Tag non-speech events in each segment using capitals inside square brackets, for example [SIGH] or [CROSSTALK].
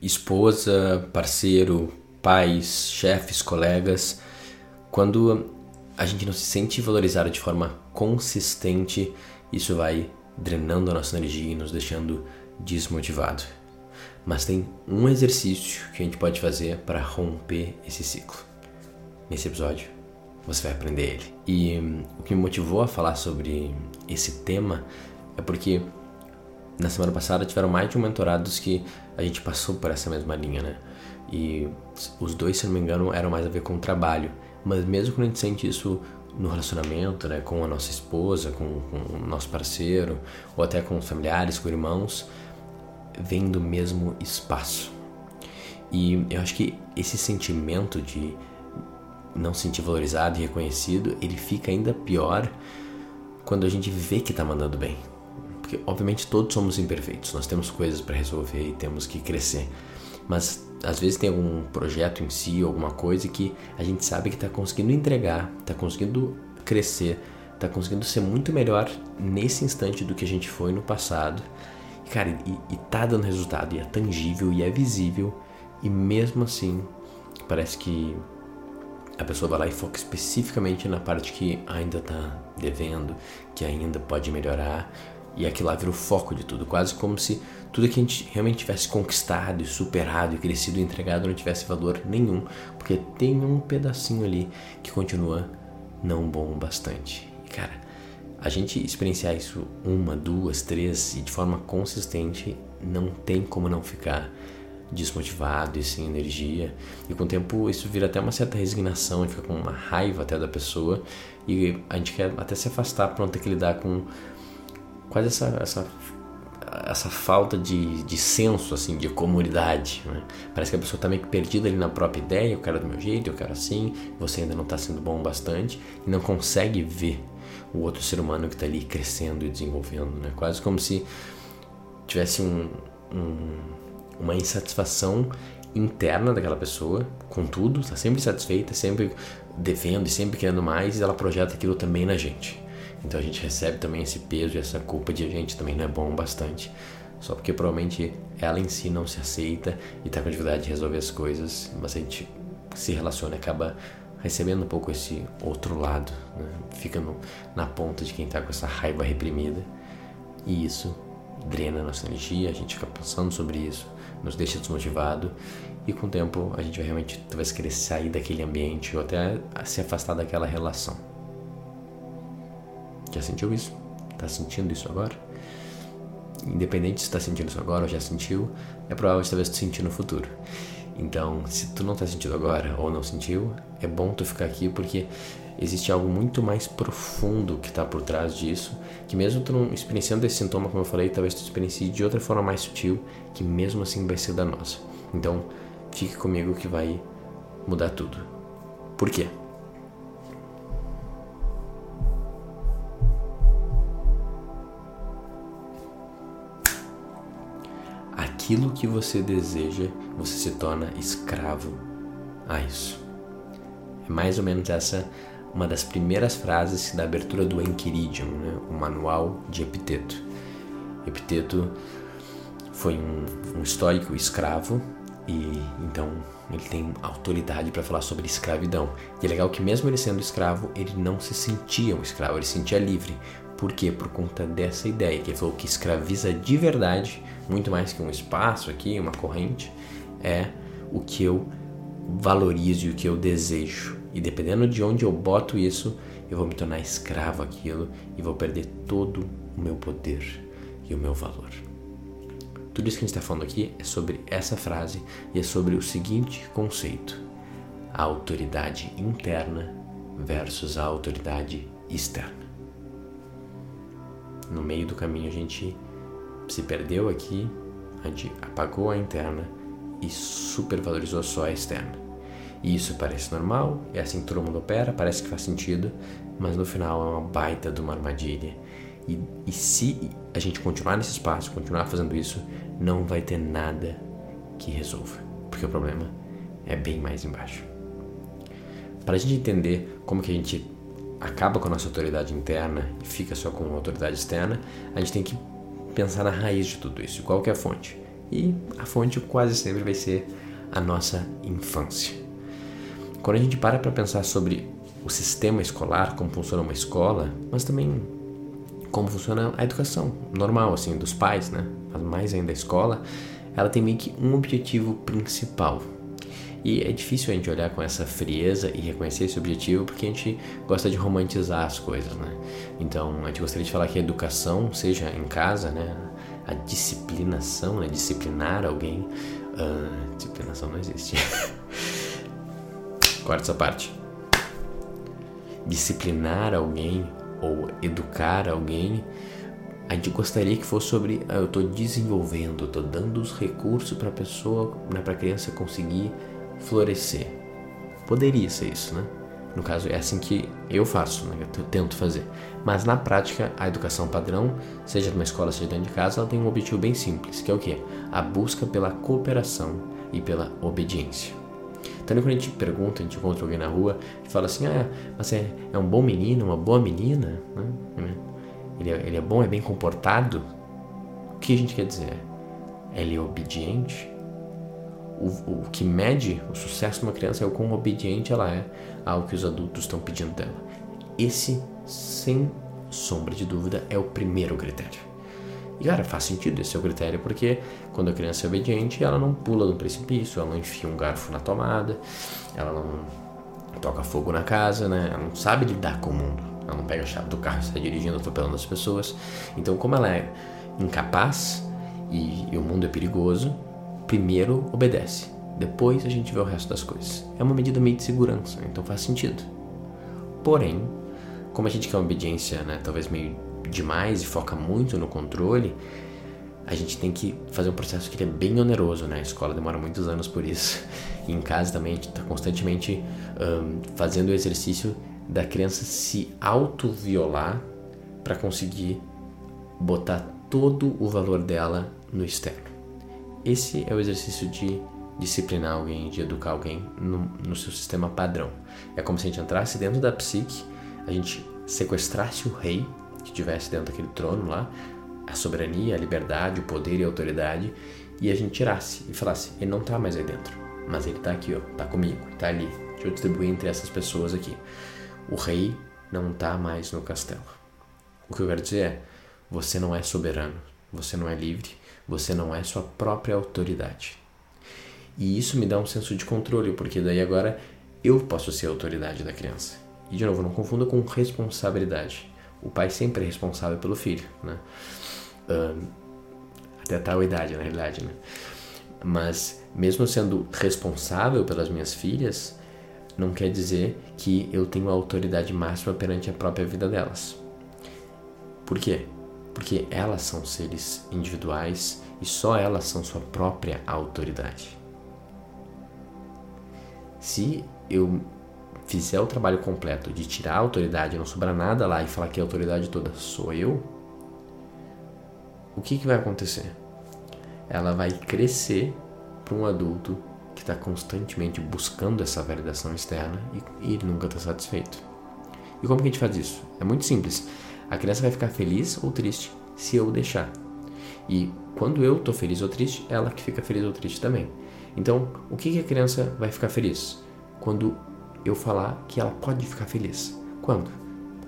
esposa, parceiro, pais, chefes, colegas, quando a gente não se sente valorizado de forma consistente, isso vai drenando a nossa energia e nos deixando desmotivado. Mas tem um exercício que a gente pode fazer para romper esse ciclo. Nesse episódio, você vai aprender ele. E hum, o que me motivou a falar sobre esse tema é porque na semana passada tiveram mais de um mentorados que a gente passou por essa mesma linha, né? E os dois, se não me engano, eram mais a ver com o trabalho. Mas mesmo quando a gente sente isso no relacionamento, né, com a nossa esposa, com, com o nosso parceiro, ou até com os familiares, com irmãos, vem do mesmo espaço. E eu acho que esse sentimento de não se sentir valorizado e reconhecido, ele fica ainda pior quando a gente vê que está mandando bem. Porque, obviamente, todos somos imperfeitos, nós temos coisas para resolver e temos que crescer. Mas às vezes tem algum projeto em si, alguma coisa que a gente sabe que está conseguindo entregar, está conseguindo crescer, está conseguindo ser muito melhor nesse instante do que a gente foi no passado. E, cara, e, e tá dando resultado, e é tangível, e é visível, e mesmo assim parece que a pessoa vai lá e foca especificamente na parte que ainda está devendo, que ainda pode melhorar, e aquilo lá vira o foco de tudo, quase como se tudo que a gente realmente tivesse conquistado e superado e crescido e entregado não tivesse valor nenhum, porque tem um pedacinho ali que continua não bom bastante. E cara, a gente experienciar isso uma, duas, três e de forma consistente não tem como não ficar desmotivado e sem energia. E com o tempo isso vira até uma certa resignação, gente fica com uma raiva até da pessoa e a gente quer até se afastar para não ter que lidar com quase essa, essa, essa falta de, de senso, assim, de comunidade. Né? Parece que a pessoa está meio que perdida ali na própria ideia, eu quero do meu jeito, eu quero assim, você ainda não está sendo bom bastante e não consegue ver o outro ser humano que está ali crescendo e desenvolvendo, né? Quase como se tivesse um, um, uma insatisfação interna daquela pessoa com tudo, está sempre satisfeita, sempre devendo e sempre querendo mais, e ela projeta aquilo também na gente. Então a gente recebe também esse peso e essa culpa de a gente também não é bom bastante. Só porque provavelmente ela em si não se aceita e está com dificuldade de resolver as coisas, mas a gente se relaciona acaba recebendo um pouco esse outro lado, né? fica no, na ponta de quem está com essa raiva reprimida e isso drena a nossa energia, a gente fica pensando sobre isso, nos deixa desmotivado e com o tempo a gente vai realmente talvez querer sair daquele ambiente ou até se afastar daquela relação. Já sentiu isso? Está sentindo isso agora? Independente se está sentindo isso agora ou já sentiu, é provável que talvez tu sentir no futuro. Então, se tu não está sentindo agora ou não sentiu, é bom tu ficar aqui porque existe algo muito mais profundo que está por trás disso, que mesmo tu não experienciando esse sintoma, como eu falei, talvez tu experiencie de outra forma mais sutil, que mesmo assim vai ser danosa. Então, fique comigo que vai mudar tudo. Por quê? Aquilo que você deseja, você se torna escravo a isso. É mais ou menos essa uma das primeiras frases da abertura do Enchiridion, né? o manual de Epiteto. Epiteto foi um, um histórico escravo e então ele tem autoridade para falar sobre escravidão. E é legal que mesmo ele sendo escravo, ele não se sentia um escravo, ele se sentia livre. Por quê? Por conta dessa ideia, que ele falou que escraviza de verdade muito mais que um espaço aqui, uma corrente, é o que eu valorizo e o que eu desejo. E dependendo de onde eu boto isso, eu vou me tornar escravo aquilo e vou perder todo o meu poder e o meu valor. Tudo isso que a gente está falando aqui é sobre essa frase e é sobre o seguinte conceito: a autoridade interna versus a autoridade externa. No meio do caminho a gente se perdeu aqui, a gente apagou a interna e supervalorizou só a externa. E isso parece normal, é assim que todo mundo opera, parece que faz sentido, mas no final é uma baita de uma armadilha. E, e se a gente continuar nesse espaço, continuar fazendo isso, não vai ter nada que resolva, porque o problema é bem mais embaixo. Para a gente entender como que a gente acaba com a nossa autoridade interna e fica só com a autoridade externa, a gente tem que pensar na raiz de tudo isso. Qual que é a fonte? E a fonte quase sempre vai ser a nossa infância. Quando a gente para para pensar sobre o sistema escolar, como funciona uma escola, mas também como funciona a educação normal, assim, dos pais, né? Mas mais ainda a escola, ela tem meio que um objetivo principal. E é difícil a gente olhar com essa frieza e reconhecer esse objetivo porque a gente gosta de romantizar as coisas, né? Então, a gente gostaria de falar que a educação, seja em casa, né? A disciplinação, né? Disciplinar alguém. Uh, disciplinação não existe. [LAUGHS] Corta essa parte. Disciplinar alguém ou educar alguém, a gente gostaria que fosse sobre ah, eu estou desenvolvendo, estou dando os recursos para a pessoa, né, para a criança conseguir florescer. Poderia ser isso, né? No caso, é assim que eu faço, né? eu tento fazer. Mas na prática, a educação padrão, seja numa escola, seja dentro de casa, ela tem um objetivo bem simples, que é o quê? A busca pela cooperação e pela obediência. Então, quando a gente pergunta, a gente encontra alguém na rua e fala assim: Ah, mas é, é um bom menino, uma boa menina, né? ele, é, ele é bom, é bem comportado. O que a gente quer dizer? Ele é obediente? O, o que mede o sucesso de uma criança é o quão obediente ela é ao que os adultos estão pedindo dela. Esse, sem sombra de dúvida, é o primeiro critério. E cara, faz sentido esse é o critério, porque quando a criança é obediente, ela não pula um precipício, ela não enfia um garfo na tomada, ela não toca fogo na casa, né? Ela não sabe lidar com o mundo. Ela não pega a chave do carro e sai dirigindo, atropelando as pessoas. Então, como ela é incapaz e, e o mundo é perigoso, primeiro obedece. Depois a gente vê o resto das coisas. É uma medida meio de segurança, então faz sentido. Porém, como a gente quer uma obediência, né, talvez meio demais e foca muito no controle, a gente tem que fazer um processo que é bem oneroso, né? A escola demora muitos anos por isso. [LAUGHS] E em casa também a gente está constantemente um, fazendo o exercício da criança se auto-violar para conseguir botar todo o valor dela no externo. Esse é o exercício de disciplinar alguém, de educar alguém no, no seu sistema padrão. É como se a gente entrasse dentro da psique, a gente sequestrasse o rei que estivesse dentro daquele trono lá, a soberania, a liberdade, o poder e a autoridade, e a gente tirasse e falasse: ele não está mais aí dentro, mas ele está aqui, ó, tá comigo, está ali. Deixa eu distribuir entre essas pessoas aqui. O rei não está mais no castelo. O que eu quero dizer é: você não é soberano, você não é livre, você não é sua própria autoridade. E isso me dá um senso de controle, porque daí agora eu posso ser a autoridade da criança. E de novo, não confunda com responsabilidade o pai sempre é responsável pelo filho, né? Até tal idade, na realidade, né? Mas mesmo sendo responsável pelas minhas filhas, não quer dizer que eu tenho a autoridade máxima perante a própria vida delas. Por quê? Porque elas são seres individuais e só elas são sua própria autoridade. Se eu fizer o trabalho completo de tirar a autoridade, não sobrar nada lá e falar que a autoridade toda sou eu, o que, que vai acontecer? Ela vai crescer para um adulto que está constantemente buscando essa validação externa e, e nunca está satisfeito. E como que a gente faz isso? É muito simples. A criança vai ficar feliz ou triste se eu deixar. E quando eu estou feliz ou triste, ela que fica feliz ou triste também. Então, o que, que a criança vai ficar feliz? Quando eu falar que ela pode ficar feliz. Quando?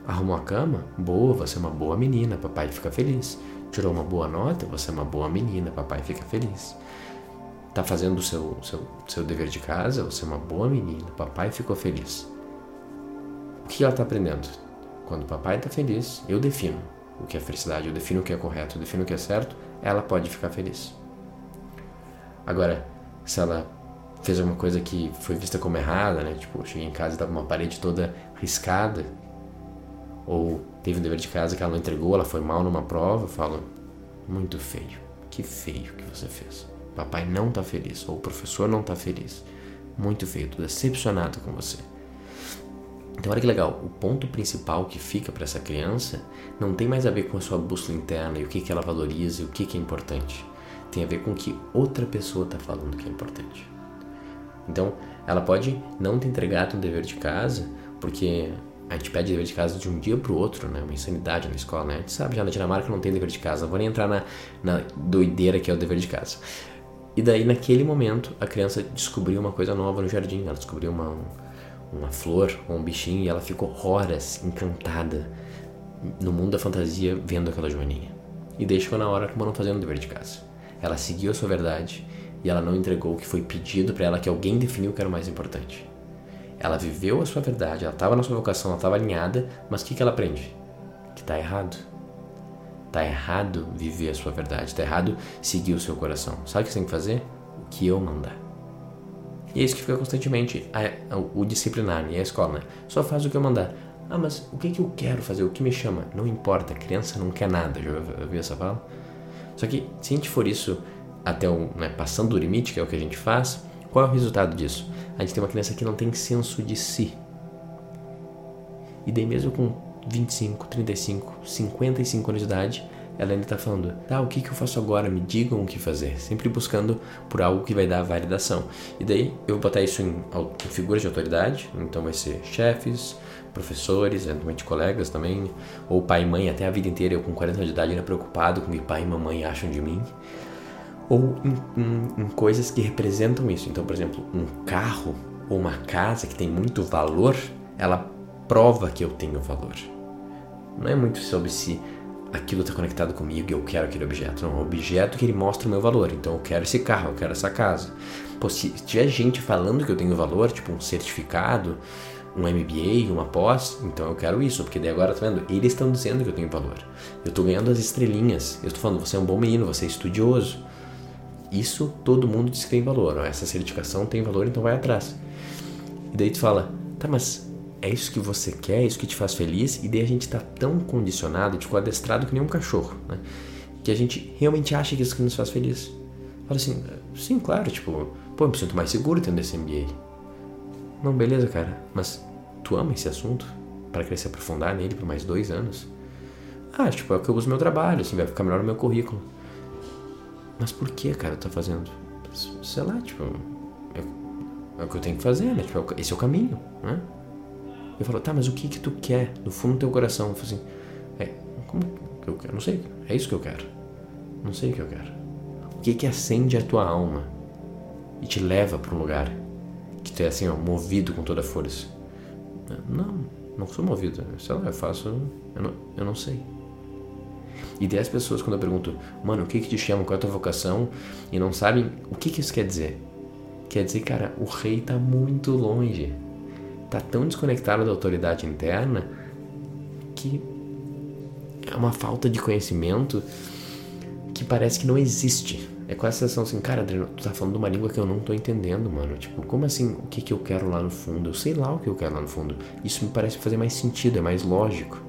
Arrumou a cama? Boa, você é uma boa menina, papai fica feliz. Tirou uma boa nota? Você é uma boa menina, papai fica feliz. Tá fazendo o seu, seu, seu dever de casa? Você é uma boa menina, papai ficou feliz. O que ela está aprendendo? Quando o papai está feliz, eu defino o que é felicidade, eu defino o que é correto, eu defino o que é certo, ela pode ficar feliz. Agora, se ela fez alguma coisa que foi vista como errada, né? Tipo, cheguei em casa e tava uma parede toda riscada. Ou teve um dever de casa que ela não entregou, ela foi mal numa prova, eu falo, muito feio. Que feio que você fez. Papai não tá feliz, ou o professor não tá feliz. Muito feio, tô decepcionado com você. Então, olha que legal, o ponto principal que fica para essa criança não tem mais a ver com a sua bússola interna e o que, que ela valoriza e o que, que é importante. Tem a ver com o que outra pessoa está falando que é importante. Então, ela pode não ter entregado um dever de casa, porque a gente pede dever de casa de um dia para o outro, né? Uma insanidade na escola, né? A gente sabe já na Dinamarca não tem dever de casa. Não vou nem entrar na, na doideira que é o dever de casa. E daí, naquele momento, a criança descobriu uma coisa nova no jardim. Ela descobriu uma, uma flor ou um bichinho e ela ficou horas encantada no mundo da fantasia vendo aquela joaninha. E chegou na hora que não fazendo o dever de casa. Ela seguiu a sua verdade e ela não entregou o que foi pedido para ela que alguém definiu que era o mais importante. Ela viveu a sua verdade, ela estava na sua vocação, ela estava alinhada, mas o que, que ela aprende? Que está errado. Está errado viver a sua verdade, está errado seguir o seu coração. Sabe o que você tem que fazer? O que eu mandar. E é isso que fica constantemente a, a, o disciplinar e a escola, né? Só faz o que eu mandar. Ah, mas o que, que eu quero fazer? O que me chama? Não importa, criança não quer nada. Já ouviu essa fala? Só que se a gente for isso até o. Né, passando o limite, que é o que a gente faz, qual é o resultado disso? A gente tem uma criança que não tem senso de si. E daí, mesmo com 25, 35, 55 anos de idade, ela ainda está falando, tá, o que, que eu faço agora? Me digam o que fazer. Sempre buscando por algo que vai dar validação. E daí eu vou botar isso em, em figuras de autoridade, então vai ser chefes, professores, eventualmente colegas também, ou pai e mãe, até a vida inteira eu com 40 anos de idade ainda preocupado com o que pai e mamãe acham de mim. Ou em, em, em coisas que representam isso. Então, por exemplo, um carro ou uma casa que tem muito valor, ela prova que eu tenho valor. Não é muito sobre se aquilo está conectado comigo e eu quero aquele objeto. Não, é um objeto que ele mostra o meu valor. Então eu quero esse carro, eu quero essa casa. Pô, se tiver gente falando que eu tenho valor, tipo um certificado, um MBA, uma pós, então eu quero isso, porque daí agora tá vendo? Eles estão dizendo que eu tenho valor. Eu estou ganhando as estrelinhas. Eu estou falando, você é um bom menino, você é estudioso. Isso todo mundo diz que tem valor. Ó, essa certificação tem valor, então vai atrás. E daí tu fala, tá, mas é isso que você quer, é isso que te faz feliz, e daí a gente está tão condicionado, tipo, adestrado que nem um cachorro, né? Que a gente realmente acha que isso que nos faz feliz. Fala assim, sim, claro, tipo, pô, eu me sinto mais seguro tendo esse MBA. Não, beleza, cara, mas tu ama esse assunto? Para querer se aprofundar nele por mais dois anos? Ah, tipo, é o que eu uso no meu trabalho, assim, vai ficar melhor no meu currículo. Mas por que, cara, tá fazendo? Sei lá, tipo, é, é o que eu tenho que fazer, né? Tipo, esse é o caminho, né? Eu falo, tá, mas o que que tu quer do fundo do teu coração? Eu falo assim, é, como que eu quero? Não sei, é isso que eu quero. Não sei o que eu quero. O que que acende a tua alma e te leva para um lugar que tu é assim, ó, movido com toda a força? Não, não sou movido. Sei lá, eu faço, eu não, eu não sei. E daí as pessoas, quando eu pergunto, mano, o que que te chama, qual é a tua vocação, e não sabem o que que isso quer dizer. Quer dizer, cara, o rei tá muito longe está tão desconectado da autoridade interna que é uma falta de conhecimento que parece que não existe. É com a sensação assim, cara, Adriano, tu tá falando uma língua que eu não tô entendendo, mano. Tipo, como assim, o que que eu quero lá no fundo? Eu sei lá o que eu quero lá no fundo. Isso me parece fazer mais sentido, é mais lógico.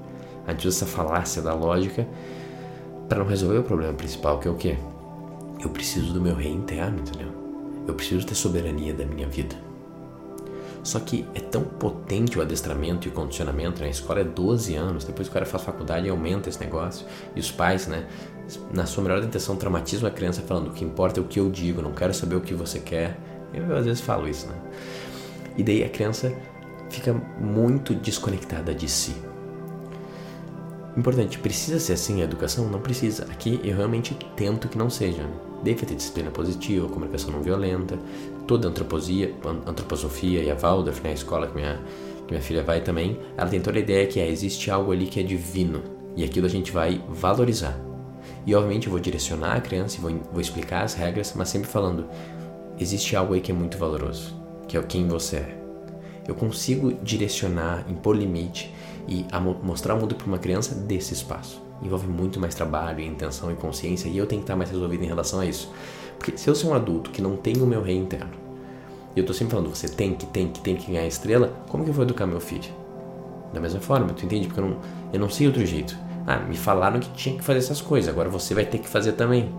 A gente usa essa falácia da lógica para não resolver o problema principal, que é o quê? Eu preciso do meu rei interno, entendeu? Eu preciso ter soberania da minha vida. Só que é tão potente o adestramento e o condicionamento, né? A escola é 12 anos, depois o cara faz faculdade e aumenta esse negócio. E os pais, né? Na sua melhor intenção, traumatizam a criança falando o que importa é o que eu digo, não quero saber o que você quer. Eu às vezes falo isso, né? E daí a criança fica muito desconectada de si. Importante, precisa ser assim a educação? Não precisa. Aqui eu realmente tento que não seja. Né? Deve ter disciplina positiva, comunicação não violenta, toda a antroposia, antroposofia e a Waldorf, né, a escola que minha, que minha filha vai também, ela tem toda a ideia que é, existe algo ali que é divino e aquilo a gente vai valorizar. E obviamente eu vou direcionar a criança e vou, vou explicar as regras, mas sempre falando, existe algo aí que é muito valoroso, que é quem você é. Eu consigo direcionar, impor limite e mostrar o mundo para uma criança desse espaço. Envolve muito mais trabalho, intenção e consciência e eu tenho que estar mais resolvido em relação a isso. Porque se eu sou um adulto que não tem o meu rei interno, e eu tô sempre falando, você tem que, tem que, tem que ganhar estrela, como que eu vou educar meu filho? Da mesma forma, tu entende? Porque eu não, eu não sei outro jeito. Ah, me falaram que tinha que fazer essas coisas, agora você vai ter que fazer também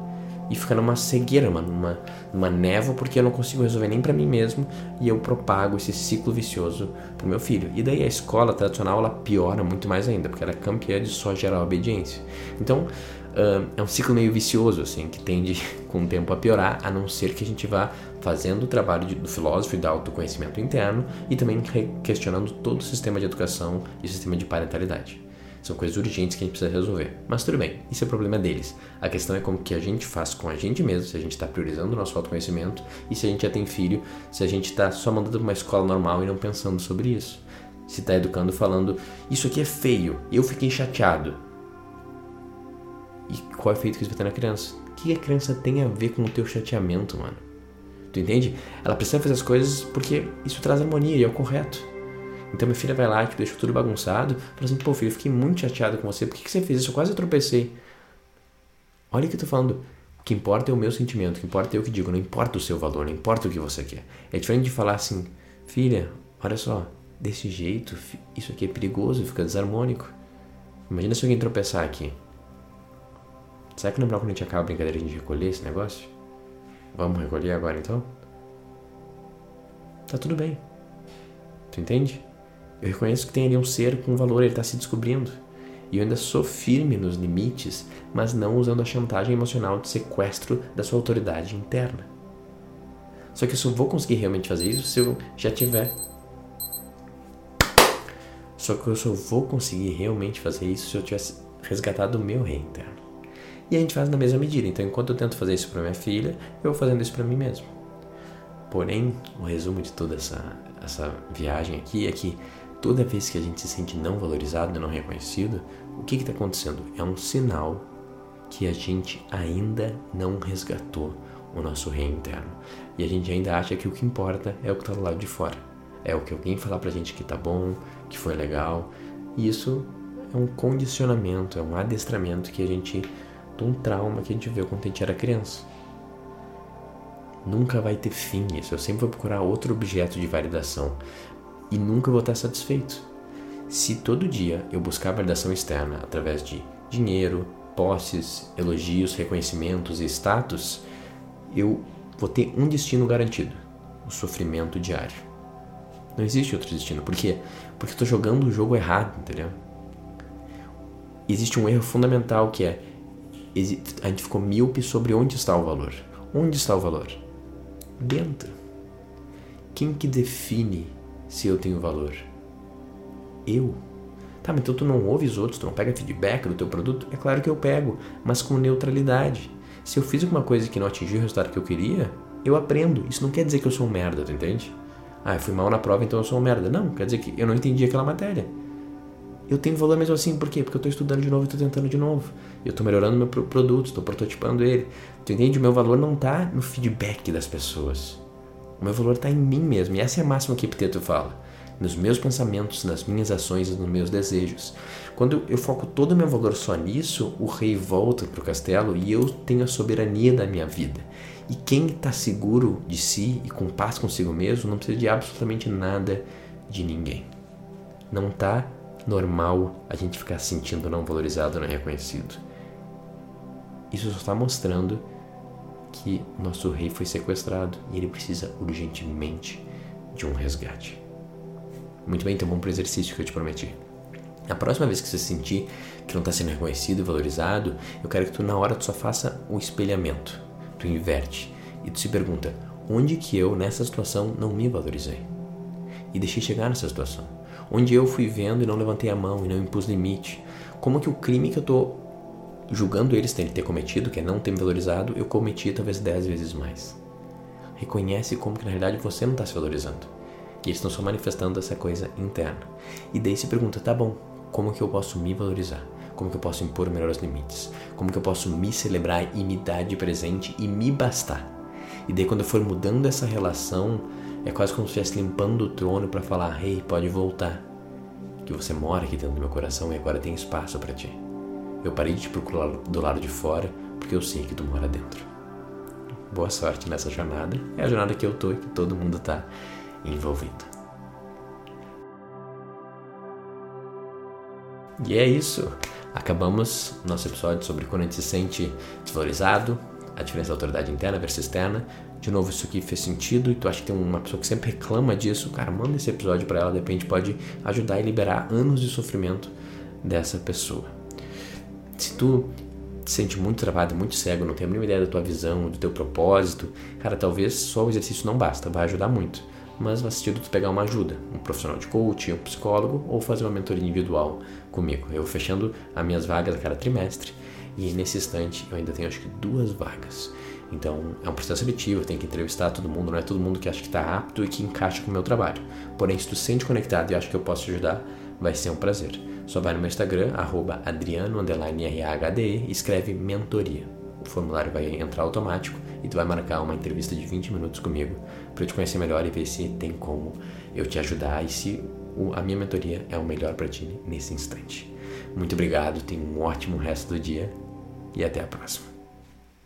e fica numa cegueira, mano, numa, numa névoa, porque eu não consigo resolver nem para mim mesmo e eu propago esse ciclo vicioso pro meu filho. E daí a escola tradicional ela piora muito mais ainda, porque ela é campeã de só gerar obediência. Então uh, é um ciclo meio vicioso, assim, que tende [LAUGHS] com o tempo a piorar, a não ser que a gente vá fazendo o trabalho de, do filósofo e do autoconhecimento interno e também questionando todo o sistema de educação e o sistema de parentalidade. São coisas urgentes que a gente precisa resolver. Mas tudo bem, isso é problema deles. A questão é como que a gente faz com a gente mesmo, se a gente está priorizando o nosso autoconhecimento e se a gente já tem filho, se a gente está só mandando para uma escola normal e não pensando sobre isso. Se está educando falando, isso aqui é feio, eu fiquei chateado. E qual é o efeito que isso vai ter na criança? O que a criança tem a ver com o teu chateamento, mano? Tu entende? Ela precisa fazer as coisas porque isso traz harmonia e é o correto. Então minha filha vai lá, que deixa tudo bagunçado, fala assim, pô filho, eu fiquei muito chateado com você, por que, que você fez isso? Eu quase tropecei. Olha o que eu tô falando. O que importa é o meu sentimento, o que importa é eu que digo, não importa o seu valor, não importa o que você quer. É diferente de falar assim, filha, olha só, desse jeito, isso aqui é perigoso, fica desarmônico. Imagina se alguém tropeçar aqui. Será que não é melhor quando a gente acaba a brincadeira a gente recolher esse negócio? Vamos recolher agora então? Tá tudo bem. Tu entende? Eu reconheço que tem ali um ser com valor, ele está se descobrindo. E eu ainda sou firme nos limites, mas não usando a chantagem emocional de sequestro da sua autoridade interna. Só que eu só vou conseguir realmente fazer isso se eu já tiver. Só que eu só vou conseguir realmente fazer isso se eu tivesse resgatado o meu rei interno. E a gente faz na mesma medida. Então, enquanto eu tento fazer isso para minha filha, eu vou fazendo isso para mim mesmo. Porém, o resumo de toda essa, essa viagem aqui é que toda vez que a gente se sente não valorizado, não reconhecido, o que está acontecendo? É um sinal que a gente ainda não resgatou o nosso rei interno. E a gente ainda acha que o que importa é o que está do lado de fora. É o que alguém falar pra gente que tá bom, que foi legal. E isso é um condicionamento, é um adestramento que a gente de um trauma que a gente viu quando a gente era criança. Nunca vai ter fim isso. Eu sempre vou procurar outro objeto de validação e nunca vou estar satisfeito. Se todo dia eu buscar validação externa através de dinheiro, posses, elogios, reconhecimentos e status, eu vou ter um destino garantido: o sofrimento diário. Não existe outro destino. Por quê? Porque eu estou jogando o jogo errado, entendeu? Existe um erro fundamental que é a gente ficou míope sobre onde está o valor. Onde está o valor? Dentro. Quem que define se eu tenho valor? Eu. Tá, mas então tu não ouve os outros, tu não pega feedback do teu produto? É claro que eu pego, mas com neutralidade. Se eu fiz alguma coisa que não atingiu o resultado que eu queria, eu aprendo. Isso não quer dizer que eu sou um merda, tu entende? Ah, eu fui mal na prova, então eu sou um merda. Não, quer dizer que eu não entendi aquela matéria eu tenho valor mesmo assim. Por quê? Porque eu estou estudando de novo estou tentando de novo. Eu estou melhorando meu produto, estou prototipando ele. Tu entende? O meu valor não está no feedback das pessoas. O meu valor está em mim mesmo. E essa é a máxima que Epiteto fala. Nos meus pensamentos, nas minhas ações e nos meus desejos. Quando eu foco todo o meu valor só nisso, o rei volta para o castelo e eu tenho a soberania da minha vida. E quem está seguro de si e com paz consigo mesmo não precisa de absolutamente nada de ninguém. Não está normal a gente ficar se sentindo não valorizado, não reconhecido. Isso só está mostrando que nosso rei foi sequestrado e ele precisa urgentemente de um resgate. Muito bem, então vamos para o exercício que eu te prometi. A próxima vez que você sentir que não está sendo reconhecido e valorizado, eu quero que tu na hora tu só faça o espelhamento. Tu inverte e tu se pergunta: onde que eu nessa situação não me valorizei? E deixei chegar nessa situação onde eu fui vendo e não levantei a mão e não impus limite. Como que o crime que eu estou julgando eles ter cometido, que é não ter me valorizado, eu cometi talvez dez vezes mais. Reconhece como que na realidade você não está se valorizando. E eles estão só manifestando essa coisa interna. E daí se pergunta, tá bom, como que eu posso me valorizar? Como que eu posso impor melhores limites? Como que eu posso me celebrar e me dar de presente e me bastar? E daí quando eu for mudando essa relação, é quase como se estivesse limpando o trono para falar: Rei, hey, pode voltar. Que você mora aqui dentro do meu coração e agora tem espaço para ti. Eu parei de te procurar do lado de fora porque eu sei que tu mora dentro. Boa sorte nessa jornada. É a jornada que eu tô e que todo mundo tá envolvido. E é isso. Acabamos nosso episódio sobre quando a gente se sente desvalorizado, a diferença da autoridade interna versus externa. De novo, isso aqui fez sentido e tu acha que tem uma pessoa que sempre reclama disso, cara, manda esse episódio para ela, de repente pode ajudar e liberar anos de sofrimento dessa pessoa. Se tu te sente muito travado, muito cego, não tem a mínima ideia da tua visão, do teu propósito, cara, talvez só o exercício não basta, vai ajudar muito. mas faz sentido tu pegar uma ajuda, um profissional de coach, um psicólogo ou fazer uma mentoria individual comigo. Eu fechando as minhas vagas a cada trimestre e nesse instante eu ainda tenho acho que duas vagas. Então é um processo seletivo, eu tenho que entrevistar todo mundo, não é todo mundo que acha que está apto e que encaixa com o meu trabalho. Porém, se tu se sente conectado e acha que eu posso te ajudar, vai ser um prazer. Só vai no meu Instagram, arroba adriano__rhde e escreve mentoria. O formulário vai entrar automático e tu vai marcar uma entrevista de 20 minutos comigo para eu te conhecer melhor e ver se tem como eu te ajudar e se a minha mentoria é o melhor para ti nesse instante. Muito obrigado, tenha um ótimo resto do dia e até a próxima.